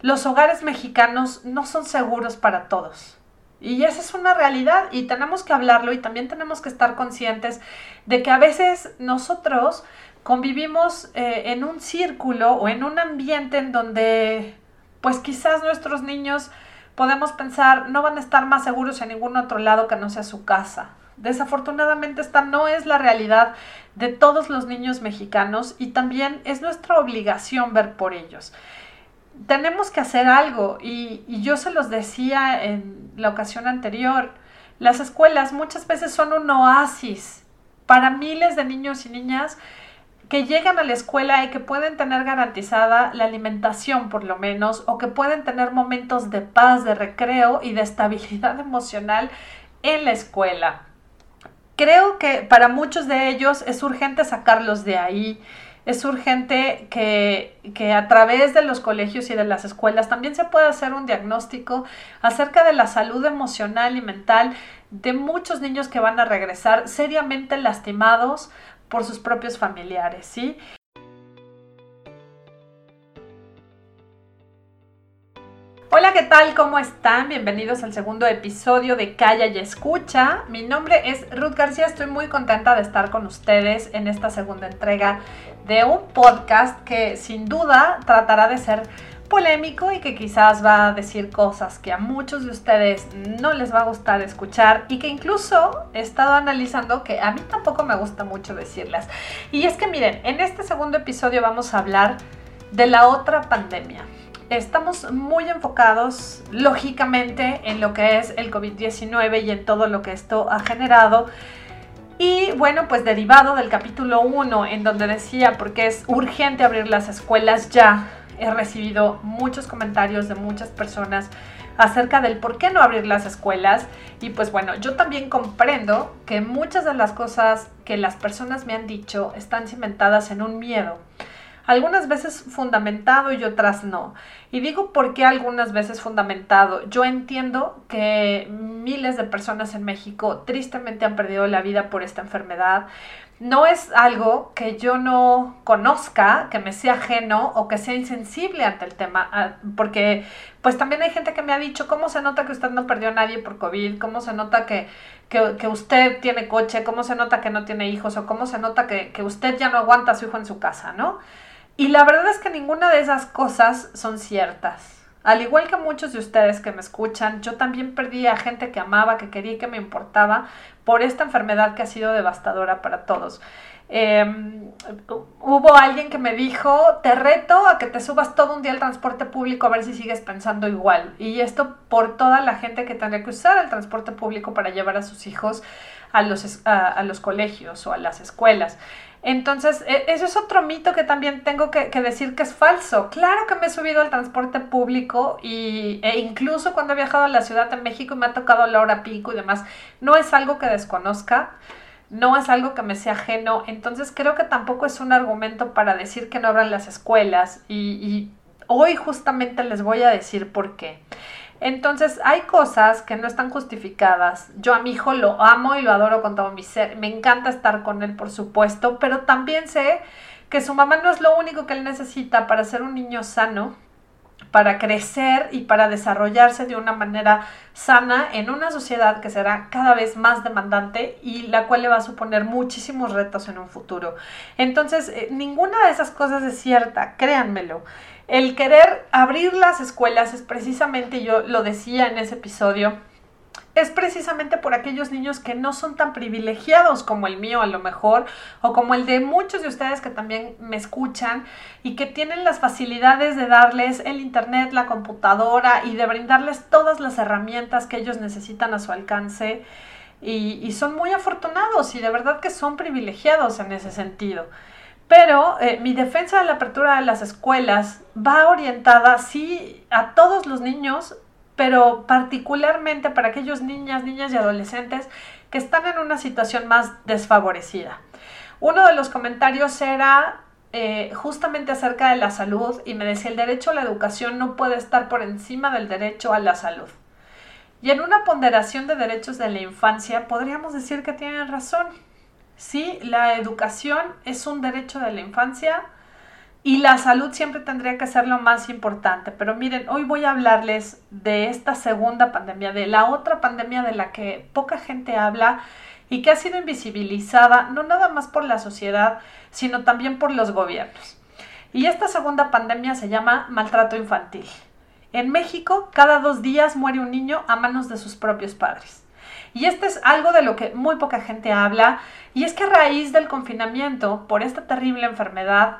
los hogares mexicanos no son seguros para todos. Y esa es una realidad y tenemos que hablarlo y también tenemos que estar conscientes de que a veces nosotros convivimos eh, en un círculo o en un ambiente en donde pues quizás nuestros niños podemos pensar no van a estar más seguros en ningún otro lado que no sea su casa. Desafortunadamente esta no es la realidad de todos los niños mexicanos y también es nuestra obligación ver por ellos tenemos que hacer algo y, yo se los decía en la ocasión anterior, las escuelas muchas veces son un oasis para miles de niños y niñas que llegan a la escuela y que pueden tener garantizada la alimentación por lo menos o que pueden tener momentos de paz, de recreo y de estabilidad emocional en la escuela. Creo que para muchos de ellos es urgente sacarlos de ahí es urgente que, que, a través de los colegios y de las escuelas también se pueda hacer un diagnóstico acerca de la salud emocional y mental de muchos niños que van a regresar seriamente lastimados por sus propios familiares, ¿sí? Hola, ¿qué tal? ¿Cómo están? Bienvenidos al segundo episodio de Calla y Escucha. Mi nombre es Ruth García, estoy muy contenta de estar con ustedes en esta segunda entrega de un podcast que sin duda tratará de ser polémico y que quizás va a decir cosas que a muchos de ustedes no les va a gustar escuchar y que incluso he estado analizando que a mí tampoco me gusta mucho decirlas. Y es que miren, en este segundo episodio vamos a hablar de la otra pandemia estamos muy enfocados, lógicamente, en lo que es el COVID-19 y en todo lo que esto ha generado. Y bueno, pues derivado del capítulo 1, en donde decía, porque es urgente abrir las escuelas ya, he recibido muchos comentarios de muchas personas acerca del por qué no abrir las escuelas. Y pues bueno, yo también comprendo que muchas de las cosas que las personas me han dicho están cimentadas en un miedo algunas veces fundamentado y otras no. Y digo por qué algunas veces fundamentado. Yo entiendo que miles de personas en México tristemente han perdido la vida por esta enfermedad. No es algo que yo no conozca, que me sea ajeno o que sea insensible ante el tema, ah, porque pues también hay gente que me ha dicho, ¿cómo se nota que usted no perdió a nadie por COVID? ¿Cómo se nota que, que, usted tiene coche? ¿Cómo se nota que no tiene hijos? ¿O cómo se nota que, que usted ya no aguanta a su hijo en su casa? ¿No? Y la verdad es que ninguna de esas cosas son ciertas. Al igual que muchos de ustedes que me escuchan, yo también perdí a gente que amaba, que quería y que me importaba por esta enfermedad que ha sido devastadora para todos. Em, hubo alguien que me dijo, te reto a que te subas todo un día al transporte público a ver si sigues pensando igual. Y esto por toda la gente que tendría que usar el transporte público para llevar a sus hijos a los, a los colegios o a las escuelas. Entonces, e, eso es otro mito que también tengo que, decir que es falso. Claro que me he subido al transporte público y, e incluso cuando he viajado a la Ciudad de México y me ha tocado la hora pico y demás, no es algo que desconozca, no es algo que me sea ajeno. Entonces, creo que tampoco es un argumento para decir que no abran las escuelas y, y hoy justamente les voy a decir por qué. Entonces hay cosas que no están justificadas. Yo a mi hijo lo amo y lo adoro con todo mi ser. Me encanta estar con él, por supuesto, pero también sé que su mamá no es lo único que él necesita para ser un niño sano, para crecer y para desarrollarse de una manera sana en una sociedad que será cada vez más demandante y la cual le va a suponer muchísimos retos en un futuro. Entonces, eh, ninguna de esas cosas es cierta, créanmelo. El querer abrir las escuelas es precisamente, yo lo decía en ese episodio, es precisamente por aquellos niños que no son tan privilegiados como el mío a lo mejor, o como el de muchos de ustedes que también me escuchan y que tienen las facilidades de darles el internet, la computadora y de brindarles todas las herramientas que ellos necesitan a su alcance. Y, son muy afortunados y de verdad que son privilegiados en ese sentido. Pero eh, mi defensa de la apertura de las escuelas va orientada, sí, a todos los niños, pero particularmente para aquellos niñas, niñas y adolescentes que están en una situación más desfavorecida. Uno de los comentarios era eh, justamente acerca de la salud y me decía el derecho a la educación no puede estar por encima del derecho a la salud. Y en una ponderación de derechos de la infancia podríamos decir que tienen razón. Sí, la educación es un derecho de la infancia y la salud siempre tendría que ser lo más importante. Pero miren, hoy voy a hablarles de esta segunda pandemia, de la otra pandemia de la que poca gente habla y que ha sido invisibilizada no nada más por la sociedad, sino también por los gobiernos. Y esta segunda pandemia se llama maltrato infantil. En México, cada dos días muere un niño a manos de sus propios padres. Y este es algo de lo que muy poca gente habla, y es que a raíz del confinamiento por esta terrible enfermedad,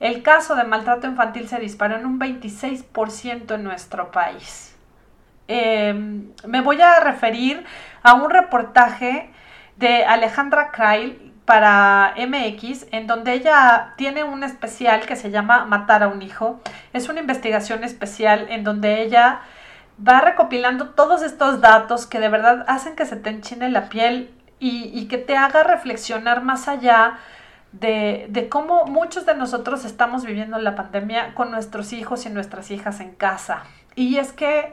el caso de maltrato infantil se disparó en un 26% en nuestro país. Em, me voy a referir a un reportaje de Alejandra Krail para MX, en donde ella tiene un especial que se llama Matar a un hijo. Es una investigación especial en donde ella va recopilando todos estos datos que de verdad hacen que se te enchine la piel y, y que te haga reflexionar más allá de, cómo muchos de nosotros estamos viviendo la pandemia con nuestros hijos y nuestras hijas en casa. Y es que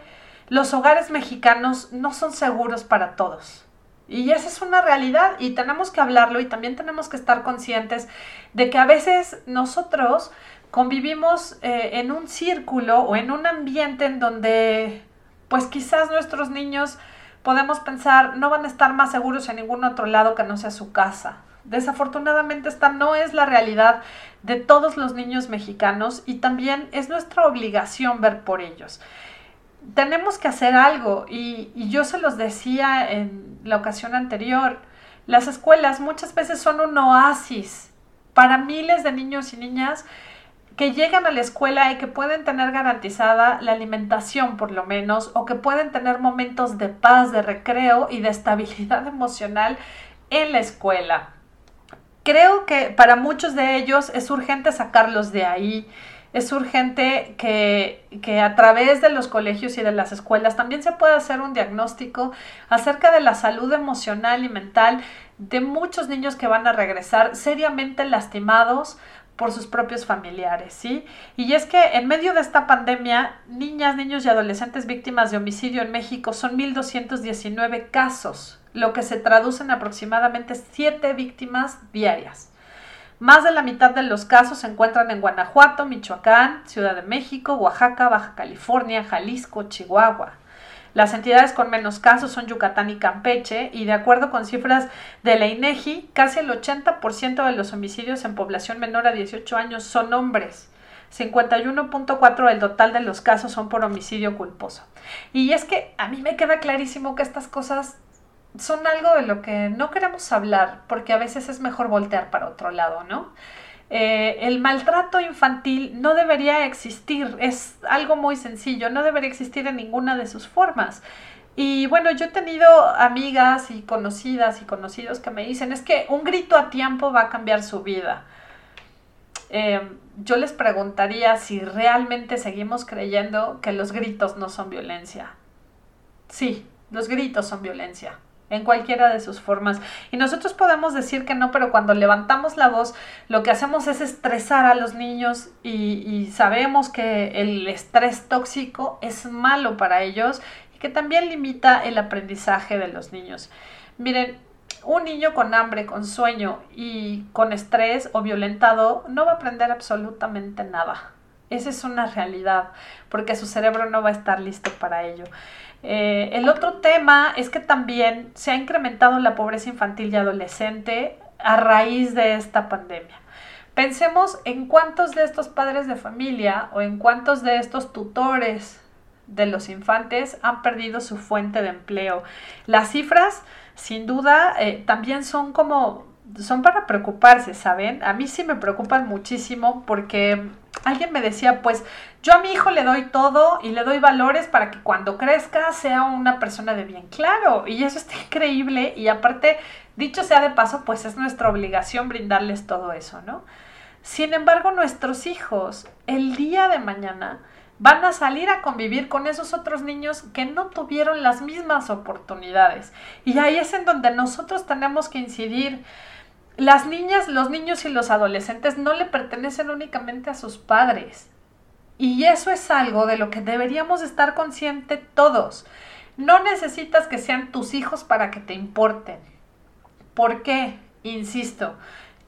los hogares mexicanos no son seguros para todos. Y esa es una realidad y tenemos que hablarlo y también tenemos que estar conscientes de que a veces nosotros convivimos eh, en un círculo o en un ambiente en donde pues quizás nuestros niños podemos pensar no van a estar más seguros en ningún otro lado que no sea su casa. Desafortunadamente esta no es la realidad de todos los niños mexicanos y también es nuestra obligación ver por ellos. Tenemos que hacer algo y, yo se los decía en la ocasión anterior, las escuelas muchas veces son un oasis para miles de niños y niñas que llegan a la escuela y que pueden tener garantizada la alimentación por lo menos, o que pueden tener momentos de paz, de recreo y de estabilidad emocional en la escuela. Creo que para muchos de ellos es urgente sacarlos de ahí. Es urgente que, que, a través de los colegios y de las escuelas también se pueda hacer un diagnóstico acerca de la salud emocional y mental de muchos niños que van a regresar seriamente lastimados por sus propios familiares, ¿sí? Y es que en medio de esta pandemia, niñas, niños y adolescentes víctimas de homicidio en México son 1.219 casos lo que se traduce en aproximadamente 7 víctimas diarias. Más de la mitad de los casos se encuentran en Guanajuato, Michoacán, Ciudad de México, Oaxaca, Baja California, Jalisco, Chihuahua. Las entidades con menos casos son Yucatán y Campeche y de acuerdo con cifras de la INEGI, casi el 80% de los homicidios en población menor a 18 años son hombres. 51.4 del total de los casos son por homicidio culposo. Y es que a mí me queda clarísimo que estas cosas son algo de lo que no queremos hablar porque a veces es mejor voltear para otro lado, ¿no? Eh, el maltrato infantil no debería existir, es algo muy sencillo, no debería existir en ninguna de sus formas. Y bueno, yo he tenido amigas y conocidas y conocidos que me dicen, es que un grito a tiempo va a cambiar su vida. Eh, yo les preguntaría si realmente seguimos creyendo que los gritos no son violencia. Sí, los gritos son violencia en cualquiera de sus formas. Y nosotros podemos decir que no, pero cuando levantamos la voz, lo que hacemos es estresar a los niños y, sabemos que el estrés tóxico es malo para ellos y que también limita el aprendizaje de los niños. Miren, un niño con hambre, con sueño y con estrés o violentado no va a aprender absolutamente nada. Esa es una realidad, porque su cerebro no va a estar listo para ello. Eh, el otro tema es que también se ha incrementado la pobreza infantil y adolescente a raíz de esta pandemia. Pensemos en cuántos de estos padres de familia o en cuántos de estos tutores de los infantes han perdido su fuente de empleo. Las cifras, sin duda, eh, también son como, son para preocuparse, ¿saben? A mí sí me preocupan muchísimo porque alguien me decía, pues yo a mi hijo le doy todo y le doy valores para que cuando crezca sea una persona de bien claro. Y eso está increíble y aparte, dicho sea de paso, pues es nuestra obligación brindarles todo eso, ¿no? Sin embargo, nuestros hijos el día de mañana van a salir a convivir con esos otros niños que no tuvieron las mismas oportunidades. Y ahí es en donde nosotros tenemos que incidir las niñas, los niños y los adolescentes no le pertenecen únicamente a sus padres. Y eso es algo de lo que deberíamos estar conscientes todos. No necesitas que sean tus hijos para que te importen. ¿Por qué? Insisto,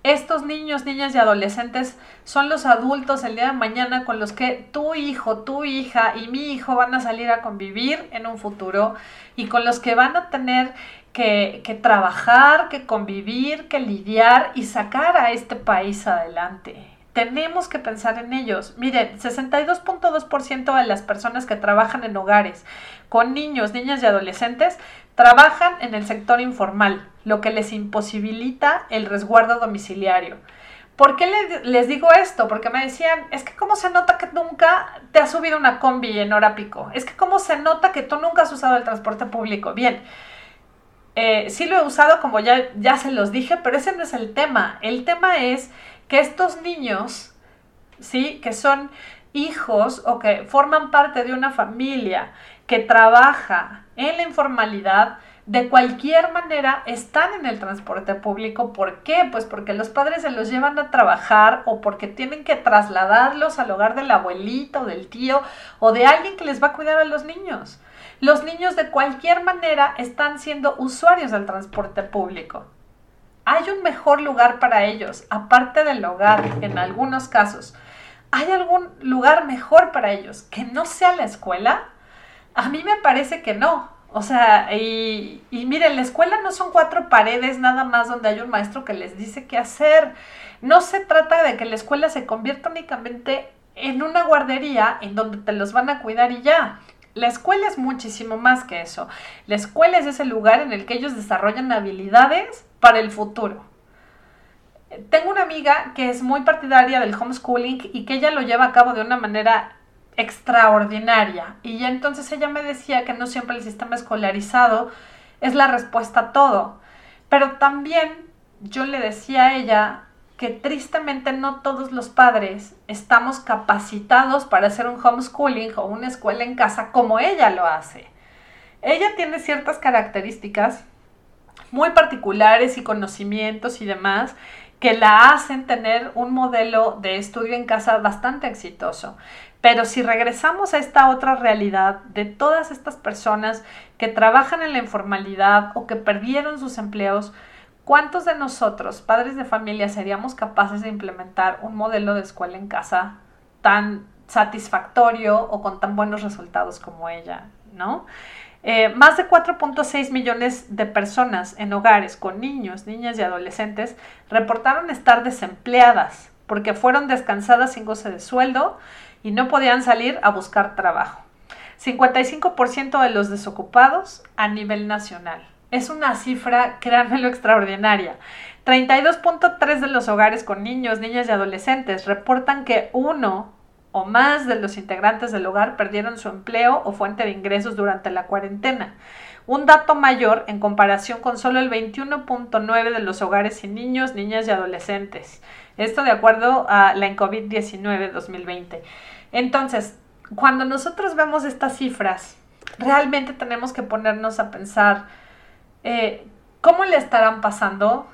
estos niños, niñas y adolescentes son los adultos el día de mañana con los que tu hijo, tu hija y mi hijo van a salir a convivir en un futuro y con los que van a tener que, trabajar, que convivir, que lidiar y sacar a este país adelante tenemos que pensar en ellos. Miren, 62.2% de las personas que trabajan en hogares con niños, niñas y adolescentes trabajan en el sector informal, lo que les imposibilita el resguardo domiciliario. ¿Por qué les, digo esto? Porque me decían, es que cómo se nota que nunca te has subido una combi en hora pico. Es que cómo se nota que tú nunca has usado el transporte público. Bien, eh, sí lo he usado como ya, ya se los dije, pero ese no es el tema. El tema es que estos niños, ¿sí? Que son hijos o que forman parte de una familia que trabaja en la informalidad, de cualquier manera están en el transporte público. ¿Por qué? Pues porque los padres se los llevan a trabajar o porque tienen que trasladarlos al hogar del abuelito, del tío o de alguien que les va a cuidar a los niños. Los niños de cualquier manera están siendo usuarios del transporte público hay un mejor lugar para ellos, aparte del hogar, en algunos casos. ¿Hay algún lugar mejor para ellos que no sea la escuela? A mí me parece que no. O sea, y, miren, la escuela no son cuatro paredes nada más donde hay un maestro que les dice qué hacer. No se trata de que la escuela se convierta únicamente en una guardería en donde te los van a cuidar y ya. La escuela es muchísimo más que eso. La escuela es ese lugar en el que ellos desarrollan habilidades para el futuro. Tengo una amiga que es muy partidaria del homeschooling y que ella lo lleva a cabo de una manera extraordinaria. Y ya entonces ella me decía que no siempre el sistema escolarizado es la respuesta a todo. Pero también yo le decía a ella que tristemente no todos los padres estamos capacitados para hacer un homeschooling o una escuela en casa como ella lo hace. Ella tiene ciertas características muy particulares y conocimientos y demás que la hacen tener un modelo de estudio en casa bastante exitoso. Pero si regresamos a esta otra realidad de todas estas personas que trabajan en la informalidad o que perdieron sus empleos, ¿cuántos de nosotros, padres de familia, seríamos capaces de implementar un modelo de escuela en casa tan satisfactorio o con tan buenos resultados como ella? ¿No? Eh, más de 4.6 millones de personas en hogares con niños, niñas y adolescentes reportaron estar desempleadas porque fueron descansadas sin goce de sueldo y no podían salir a buscar trabajo. 55% de los desocupados a nivel nacional. Es una cifra, créanmelo, extraordinaria. 32.3 de los hogares con niños, niñas y adolescentes reportan que uno o más de los integrantes del hogar perdieron su empleo o fuente de ingresos durante la cuarentena. Un dato mayor en comparación con solo el 21.9 de los hogares sin niños, niñas y adolescentes. Esto de acuerdo a la COVID-19 2020. Entonces, cuando nosotros vemos estas cifras, realmente tenemos que ponernos a pensar eh, cómo le estarán pasando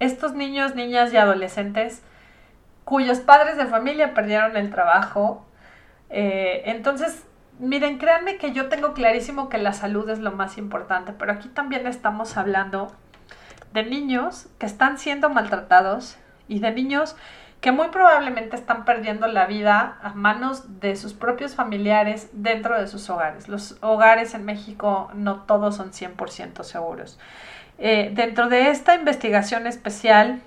estos niños, niñas y adolescentes cuyos padres de familia perdieron el trabajo. Eh, entonces, miren, créanme que yo tengo clarísimo que la salud es lo más importante, pero aquí también estamos hablando de niños que están siendo maltratados y de niños que muy probablemente están perdiendo la vida a manos de sus propios familiares dentro de sus hogares. Los hogares en México no todos son 100% seguros. Eh, dentro de esta investigación especial,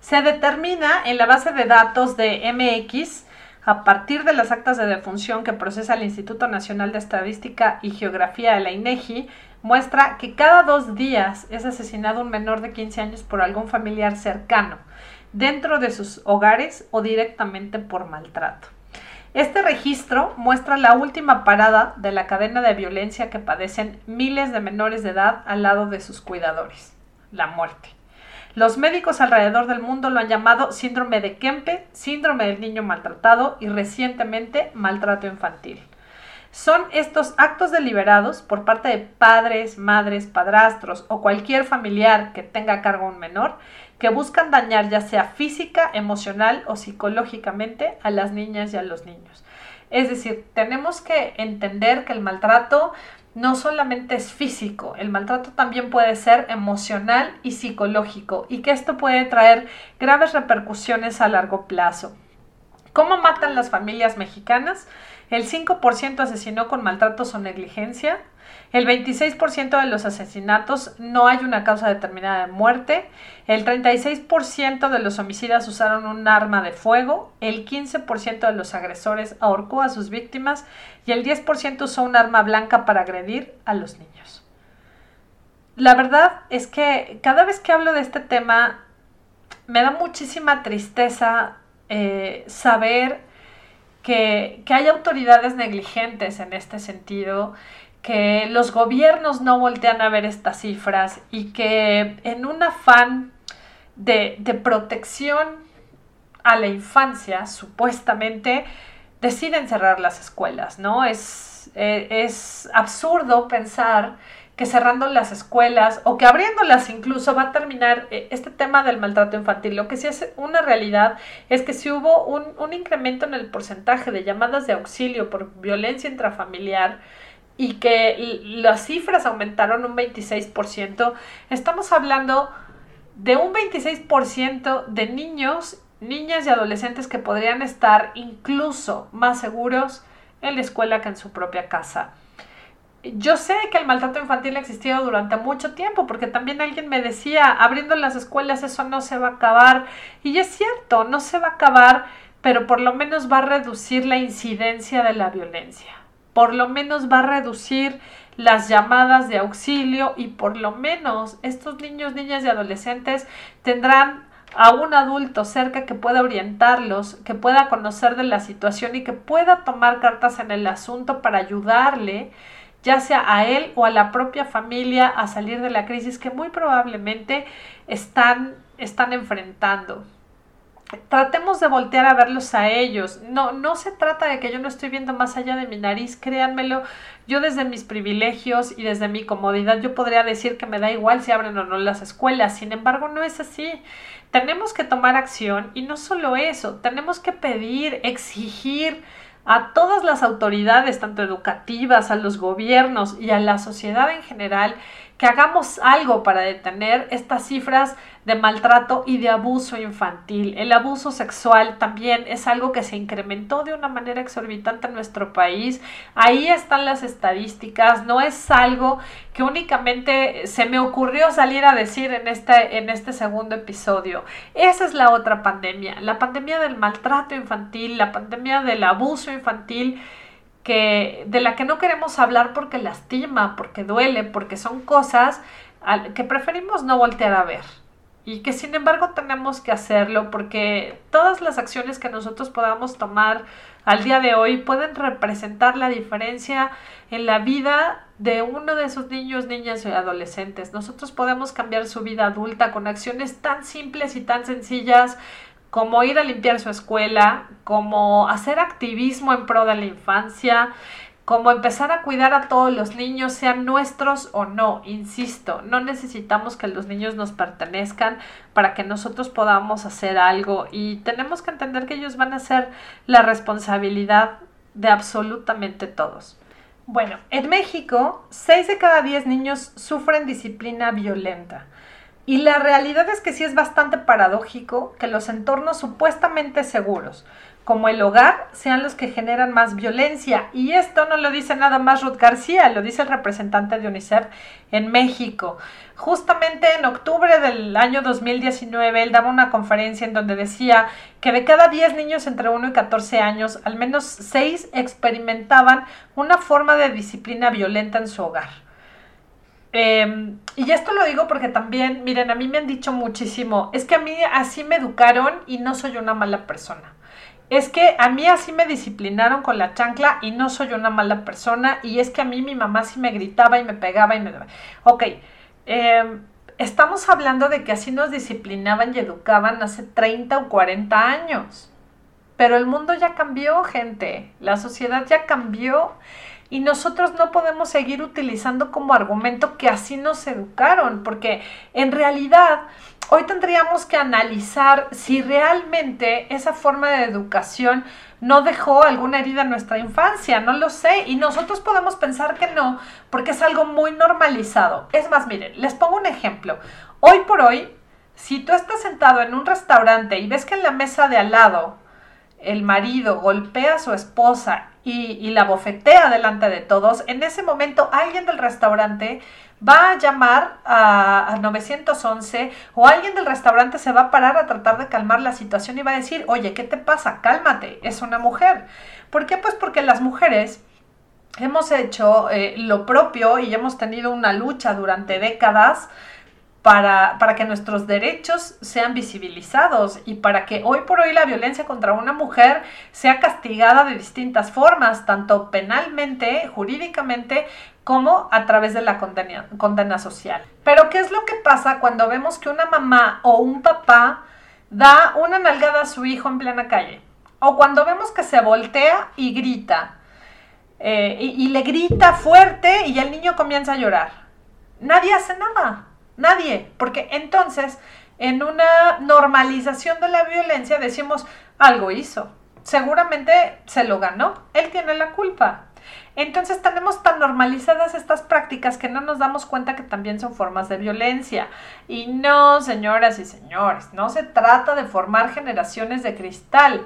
se determina en la base de datos de MX a partir de las actas de defunción que procesa el Instituto Nacional de Estadística y Geografía de la INEGI, muestra que cada dos días es asesinado un menor de 15 años por algún familiar cercano, dentro de sus hogares o directamente por maltrato. Este registro muestra la última parada de la cadena de violencia que padecen miles de menores de edad al lado de sus cuidadores, la muerte. Los médicos alrededor del mundo lo han llamado síndrome de Kempe, síndrome del niño maltratado y recientemente maltrato infantil. Son estos actos deliberados por parte de padres, madres, padrastros o cualquier familiar que tenga a cargo un menor que buscan dañar ya sea física, emocional o psicológicamente a las niñas y a los niños. Es decir, tenemos que entender que el maltrato no solamente es físico, el maltrato también puede ser emocional y psicológico y que esto puede traer graves repercusiones a largo plazo. ¿Cómo matan las familias mexicanas? El 5% asesinó con maltratos o negligencia, el 26% de los asesinatos no hay una causa determinada de muerte. El 36% de los homicidas usaron un arma de fuego. El 15% de los agresores ahorcó a sus víctimas. Y el 10% usó un arma blanca para agredir a los niños. La verdad es que cada vez que hablo de este tema me da muchísima tristeza eh, saber que, que hay autoridades negligentes en este sentido que los gobiernos no voltean a ver estas cifras y que en un afán de, protección a la infancia, supuestamente, deciden cerrar las escuelas, ¿no? Es, eh, es absurdo pensar que cerrando las escuelas o que abriéndolas incluso va a terminar eh, este tema del maltrato infantil. Lo que sí es una realidad es que si hubo un, un incremento en el porcentaje de llamadas de auxilio por violencia intrafamiliar, y que las cifras aumentaron un 26%, estamos hablando de un 26% de niños, niñas y adolescentes que podrían estar incluso más seguros en la escuela que en su propia casa. Yo sé que el maltrato infantil ha existido durante mucho tiempo, porque también alguien me decía, abriendo las escuelas eso no se va a acabar. Y es cierto, no se va a acabar, pero por lo menos va a reducir la incidencia de la violencia por lo menos va a reducir las llamadas de auxilio y por lo menos estos niños, niñas y adolescentes tendrán a un adulto cerca que pueda orientarlos, que pueda conocer de la situación y que pueda tomar cartas en el asunto para ayudarle, ya sea a él o a la propia familia, a salir de la crisis que muy probablemente están, están enfrentando tratemos de voltear a verlos a ellos. No, no se trata de que yo no estoy viendo más allá de mi nariz, créanmelo. Yo desde mis privilegios y desde mi comodidad yo podría decir que me da igual si abren o no las escuelas. Sin embargo, no es así. Tenemos que tomar acción y no solo eso, tenemos que pedir, exigir a todas las autoridades, tanto educativas, a los gobiernos y a la sociedad en general, que hagamos algo para detener estas cifras de maltrato y de abuso infantil. El abuso sexual también es algo que se incrementó de una manera exorbitante en nuestro país. Ahí están las estadísticas, no es algo que únicamente se me ocurrió salir a decir en este, en este segundo episodio. Esa es la otra pandemia, la pandemia del maltrato infantil, la pandemia del abuso infantil de la que no queremos hablar porque lastima, porque duele, porque son cosas que preferimos no voltear a ver y que sin embargo tenemos que hacerlo porque todas las acciones que nosotros podamos tomar al día de hoy pueden representar la diferencia en la vida de uno de esos niños, niñas y adolescentes. Nosotros podemos cambiar su vida adulta con acciones tan simples y tan sencillas como ir a limpiar su escuela, como hacer activismo en pro de la infancia, como empezar a cuidar a todos los niños, sean nuestros o no. Insisto, no necesitamos que los niños nos pertenezcan para que nosotros podamos hacer algo y tenemos que entender que ellos van a ser la responsabilidad de absolutamente todos. Bueno, en México, 6 de cada 10 niños sufren disciplina violenta. Y la realidad es que sí es bastante paradójico que los entornos supuestamente seguros, como el hogar, sean los que generan más violencia. Y esto no lo dice nada más Ruth García, lo dice el representante de UNICEF en México. Justamente en octubre del año 2019, él daba una conferencia en donde decía que de cada 10 niños entre 1 y 14 años, al menos 6 experimentaban una forma de disciplina violenta en su hogar. Em, y esto lo digo porque también, miren, a mí me han dicho muchísimo, es que a mí así me educaron y no soy una mala persona. Es que a mí así me disciplinaron con la chancla y no soy una mala persona. Y es que a mí mi mamá sí me gritaba y me pegaba y me... Ok, em, estamos hablando de que así nos disciplinaban y educaban hace 30 o 40 años. Pero el mundo ya cambió, gente. La sociedad ya cambió y nosotros no podemos seguir utilizando como argumento que así nos educaron, porque en realidad hoy tendríamos que analizar si realmente esa forma de educación no dejó alguna herida en nuestra infancia, no lo sé, y nosotros podemos pensar que no, porque es algo muy normalizado. Es más, miren, les pongo un ejemplo. Hoy por hoy, si tú estás sentado en un restaurante y ves que en la mesa de al lado el marido golpea a su esposa y, la bofetea delante de todos, en ese momento alguien del restaurante va a llamar a, 911 o alguien del restaurante se va a parar a tratar de calmar la situación y va a decir, oye, ¿qué te pasa? Cálmate, es una mujer. ¿Por qué? Pues porque las mujeres hemos hecho eh, lo propio y hemos tenido una lucha durante décadas para, para, que nuestros derechos sean visibilizados y para que hoy por hoy la violencia contra una mujer sea castigada de distintas formas, tanto penalmente, jurídicamente, como a través de la condena, condena social. Pero ¿qué es lo que pasa cuando vemos que una mamá o un papá da una nalgada a su hijo en plena calle? O cuando vemos que se voltea y grita, eh, y le grita fuerte y el niño comienza a llorar. Nadie hace nada Nadie, porque entonces en una normalización de la violencia decimos algo hizo, seguramente se lo ganó, él tiene la culpa. Entonces tenemos tan normalizadas estas prácticas que no nos damos cuenta que también son formas de violencia. Y no, señoras y señores, no se trata de formar generaciones de cristal.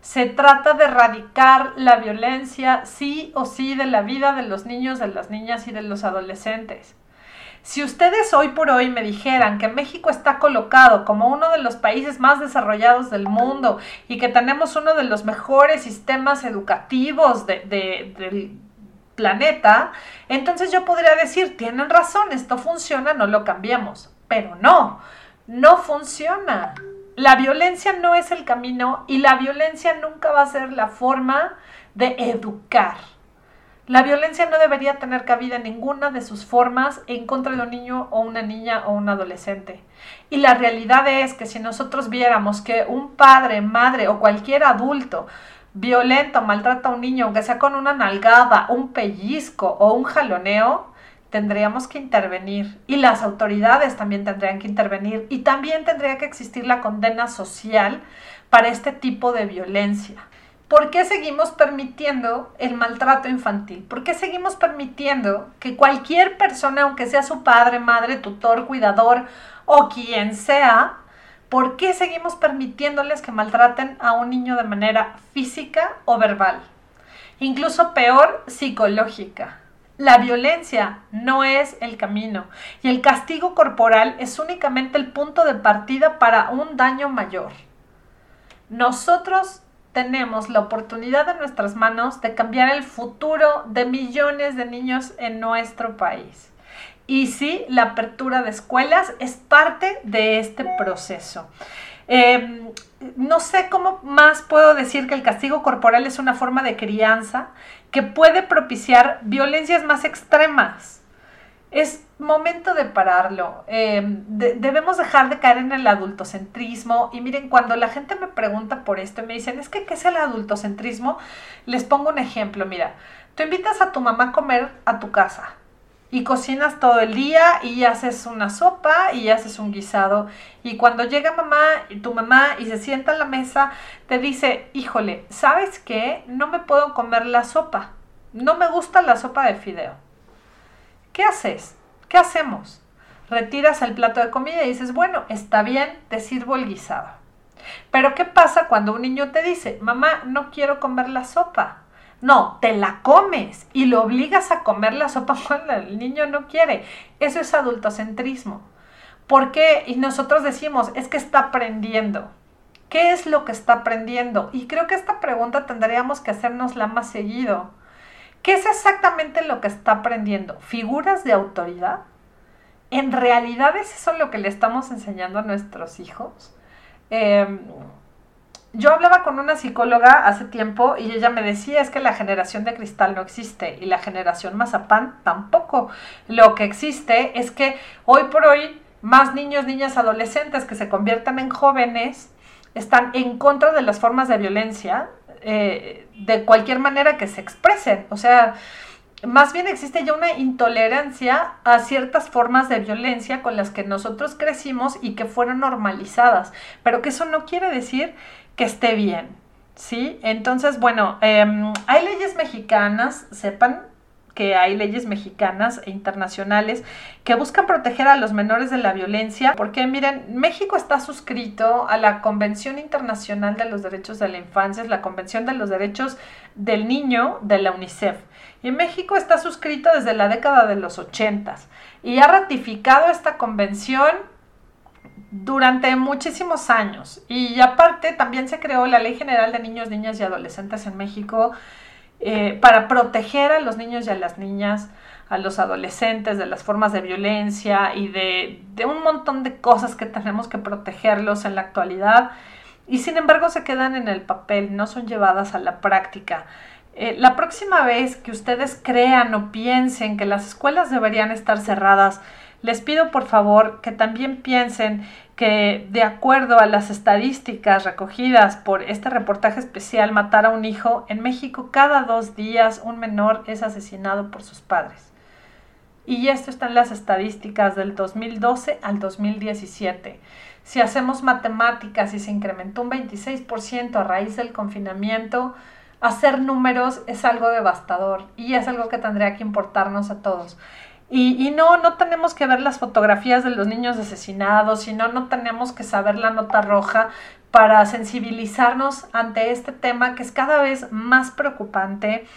Se trata de erradicar la violencia sí o sí de la vida de los niños, de las niñas y de los adolescentes. Si ustedes hoy por hoy me dijeran que México está colocado como uno de los países más desarrollados del mundo y que tenemos uno de los mejores sistemas educativos del planeta, entonces yo podría decir, tienen razón, esto funciona, no lo cambiamos. Pero no, no funciona. La violencia no es el camino y la violencia nunca va a ser la forma de educar. La violencia no debería tener cabida en ninguna de sus formas en contra de un niño o una niña o un adolescente. Y la realidad es que si nosotros viéramos que un padre, madre o cualquier adulto violento maltrata a un niño, aunque sea con una nalgada, un pellizco o un jaloneo, tendríamos que intervenir y las autoridades también tendrían que intervenir y también tendría que existir la condena social para este tipo de violencia. ¿Por qué seguimos permitiendo el maltrato infantil? ¿Por qué seguimos permitiendo que cualquier persona, aunque sea su padre, madre, tutor, cuidador o quien sea, ¿por qué seguimos permitiéndoles que maltraten a un niño de manera física o verbal? Incluso peor, psicológica. La violencia no es el camino y el castigo corporal es únicamente el punto de partida para un daño mayor. Nosotros tenemos la oportunidad en nuestras manos de cambiar el futuro de millones de niños en nuestro país. Y sí, la apertura de escuelas es parte de este proceso. Em, no sé cómo más puedo decir que el castigo corporal es una forma de crianza que puede propiciar violencias más extremas es momento de pararlo. Em, debemos dejar de caer en el adultocentrismo. Y miren, cuando la gente me pregunta por esto y me dicen, es que, ¿qué es el adultocentrismo? Les pongo un ejemplo. Mira, tú invitas a tu mamá a comer a tu casa y cocinas todo el día y haces una sopa y haces un guisado. Y cuando llega mamá tu mamá y se sienta en la mesa, te dice, híjole, ¿sabes qué? No me puedo comer la sopa. No me gusta la sopa de fideo ¿Qué haces? ¿Qué hacemos? Retiras el plato de comida y dices, bueno, está bien, te sirvo el guisado. Pero ¿qué pasa cuando un niño te dice, mamá, no quiero comer la sopa? No, te la comes y lo obligas a comer la sopa cuando el niño no quiere. Eso es adultocentrismo. ¿Por qué? Y nosotros decimos, es que está aprendiendo. ¿Qué es lo que está aprendiendo? Y creo que esta pregunta tendríamos que hacernosla más seguido. ¿Qué es exactamente lo que está aprendiendo? ¿Figuras de autoridad? ¿En realidad es eso lo que le estamos enseñando a nuestros hijos? Em, yo hablaba con una psicóloga hace tiempo y ella me decía es que la generación de cristal no existe y la generación mazapán tampoco. Lo que existe es que hoy por hoy más niños, niñas, adolescentes que se conviertan en jóvenes están en contra de las formas de violencia, eh, de cualquier manera que se expresen. O sea, más bien existe ya una intolerancia a ciertas formas de violencia con las que nosotros crecimos y que fueron normalizadas, pero que eso no quiere decir que esté bien, ¿sí? Entonces, bueno, em, hay leyes mexicanas, sepan que hay leyes mexicanas e internacionales que buscan proteger a los menores de la violencia, porque miren, México está suscrito a la Convención Internacional de los Derechos de la Infancia, es la Convención de los Derechos del Niño de la UNICEF. Y México está suscrito desde la década de los 80 y ha ratificado esta convención durante muchísimos años. Y aparte también se creó la Ley General de Niños, Niñas y Adolescentes en México eh, para proteger a los niños y a las niñas, a los adolescentes de las formas de violencia y de, un montón de cosas que tenemos que protegerlos en la actualidad. Y sin embargo se quedan en el papel, no son llevadas a la práctica. Eh, la próxima vez que ustedes crean o piensen que las escuelas deberían estar cerradas, les pido por favor que también piensen que de acuerdo a las estadísticas recogidas por este reportaje especial Matar a un hijo, en México cada dos días un menor es asesinado por sus padres. Y esto está en las estadísticas del 2012 al 2017. Si hacemos matemáticas y se incrementó un 26% a raíz del confinamiento, hacer números es algo devastador y es algo que tendría que importarnos a todos. Y, no, no tenemos que ver las fotografías de los niños asesinados, sino no tenemos que saber la nota roja para sensibilizarnos ante este tema que es cada vez más preocupante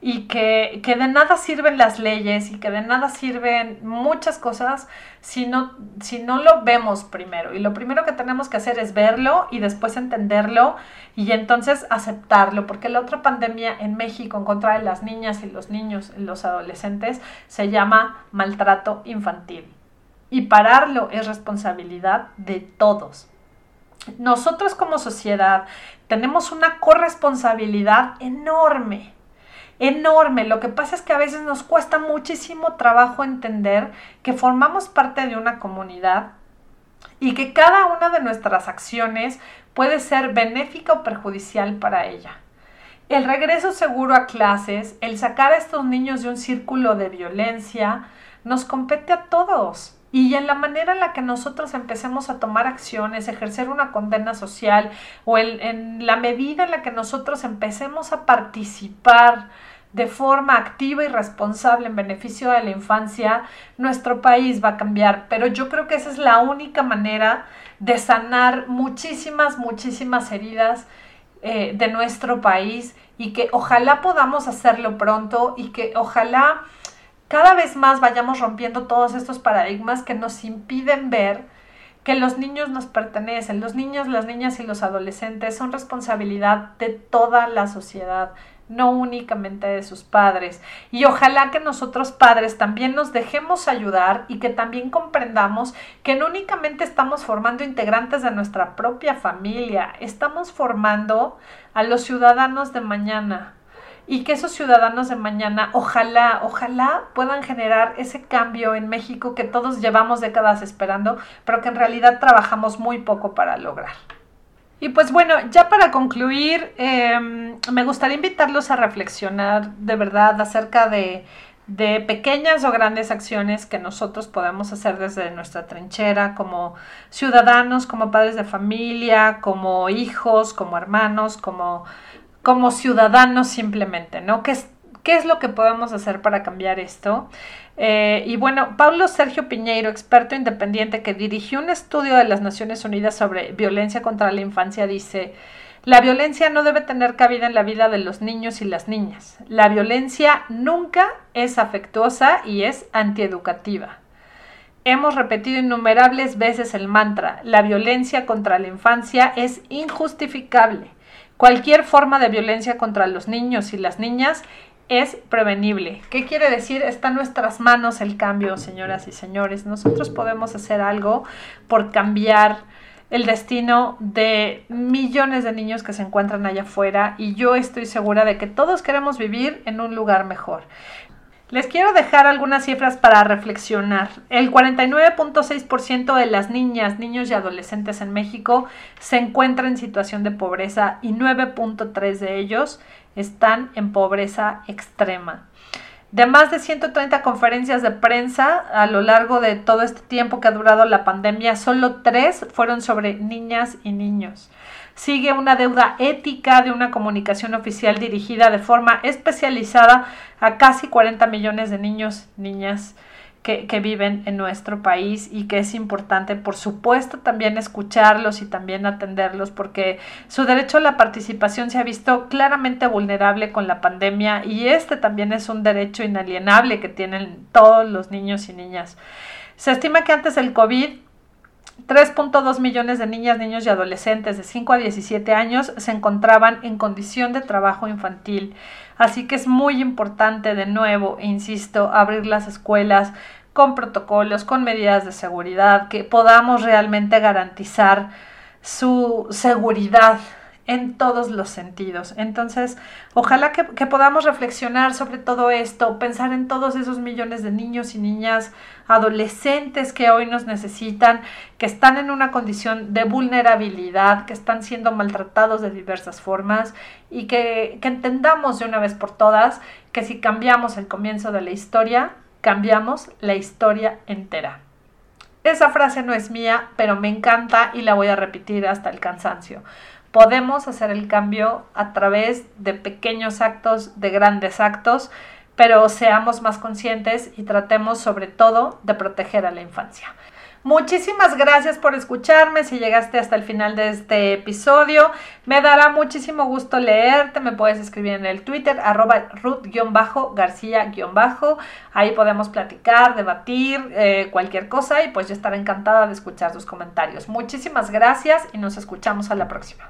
y que, de nada sirven las leyes y que de nada sirven muchas cosas si no, si no lo vemos primero. Y lo primero que tenemos que hacer es verlo y después entenderlo y entonces aceptarlo, porque la otra pandemia en México en contra de las niñas y los niños los adolescentes se llama maltrato infantil. Y pararlo es responsabilidad de todos. Nosotros como sociedad tenemos una corresponsabilidad enorme enorme. Lo que pasa es que a veces nos cuesta muchísimo trabajo entender que formamos parte de una comunidad y que cada una de nuestras acciones puede ser benéfica o perjudicial para ella. El regreso seguro a clases, el sacar a estos niños de un círculo de violencia, nos compete a todos. Y en la manera en la que nosotros empecemos a tomar acciones, ejercer una condena social o en, la medida en la que nosotros empecemos a participar de forma activa y responsable en beneficio de la infancia, nuestro país va a cambiar. Pero yo creo que esa es la única manera de sanar muchísimas, muchísimas heridas eh, de nuestro país y que ojalá podamos hacerlo pronto y que ojalá cada vez más vayamos rompiendo todos estos paradigmas que nos impiden ver que los niños nos pertenecen. Los niños, las niñas y los adolescentes son responsabilidad de toda la sociedad no únicamente de sus padres. Y ojalá que nosotros padres también nos dejemos ayudar y que también comprendamos que no únicamente estamos formando integrantes de nuestra propia familia, estamos formando a los ciudadanos de mañana, y que esos ciudadanos de mañana ojalá, ojalá puedan generar ese cambio en México que todos llevamos décadas esperando, pero que en realidad trabajamos muy poco para lograr. Y pues bueno, ya para concluir, em, me gustaría invitarlos a reflexionar de verdad acerca de, de pequeñas o grandes acciones que nosotros podemos hacer desde nuestra trinchera como ciudadanos, como padres de familia, como hijos, como hermanos, como como ciudadanos simplemente, ¿no? ¿Qué qué es lo que podemos hacer para cambiar esto? Eh, y bueno, Pablo Sergio Piñeiro, experto independiente que dirigió un estudio de las Naciones Unidas sobre violencia contra la infancia, dice, la violencia no debe tener cabida en la vida de los niños y las niñas. La violencia nunca es afectuosa y es antieducativa. Hemos repetido innumerables veces el mantra, la violencia contra la infancia es injustificable. Cualquier forma de violencia contra los niños y las niñas es prevenible. ¿Qué quiere decir? Está en nuestras manos el cambio, señoras y señores. Nosotros podemos hacer algo por cambiar el destino de millones de niños que se encuentran allá afuera y yo estoy segura de que todos queremos vivir en un lugar mejor. Les quiero dejar algunas cifras para reflexionar. El 49.6% de las niñas, niños y adolescentes en México se encuentran en situación de pobreza y 9.3 de ellos están en pobreza extrema. De más de 130 conferencias de prensa a lo largo de todo este tiempo que ha durado la pandemia, solo tres fueron sobre niñas y niños. Sigue una deuda ética de una comunicación oficial dirigida de forma especializada a casi 40 millones de niños, niñas, que, viven en nuestro país y que es importante, por supuesto, también escucharlos y también atenderlos porque su derecho a la participación se ha visto claramente vulnerable con la pandemia y este también es un derecho inalienable que tienen todos los niños y niñas. Se estima que antes del COVID 3.2 millones de niñas, niños y adolescentes de 5 a 17 años se encontraban en condición de trabajo infantil. Así que es muy importante, de nuevo, insisto, abrir las escuelas, con protocolos, con medidas de seguridad, que podamos realmente garantizar su seguridad en todos los sentidos. Entonces, ojalá que, podamos reflexionar sobre todo esto, pensar en todos esos millones de niños y niñas, adolescentes que hoy nos necesitan, que están en una condición de vulnerabilidad, que están siendo maltratados de diversas formas y que, que entendamos de una vez por todas que si cambiamos el comienzo de la historia, cambiamos la historia entera. Esa frase no es mía, pero me encanta y la voy a repetir hasta el cansancio. Podemos hacer el cambio a través de pequeños actos, de grandes actos, pero seamos más conscientes y tratemos sobre todo de proteger a la infancia. Muchísimas gracias por escucharme. Si llegaste hasta el final de este episodio, me dará muchísimo gusto leerte. Me puedes escribir en el Twitter, arroba Ruth-García- Ahí podemos platicar, debatir, eh, cualquier cosa y pues yo estaré encantada de escuchar tus comentarios. Muchísimas gracias y nos escuchamos a la próxima.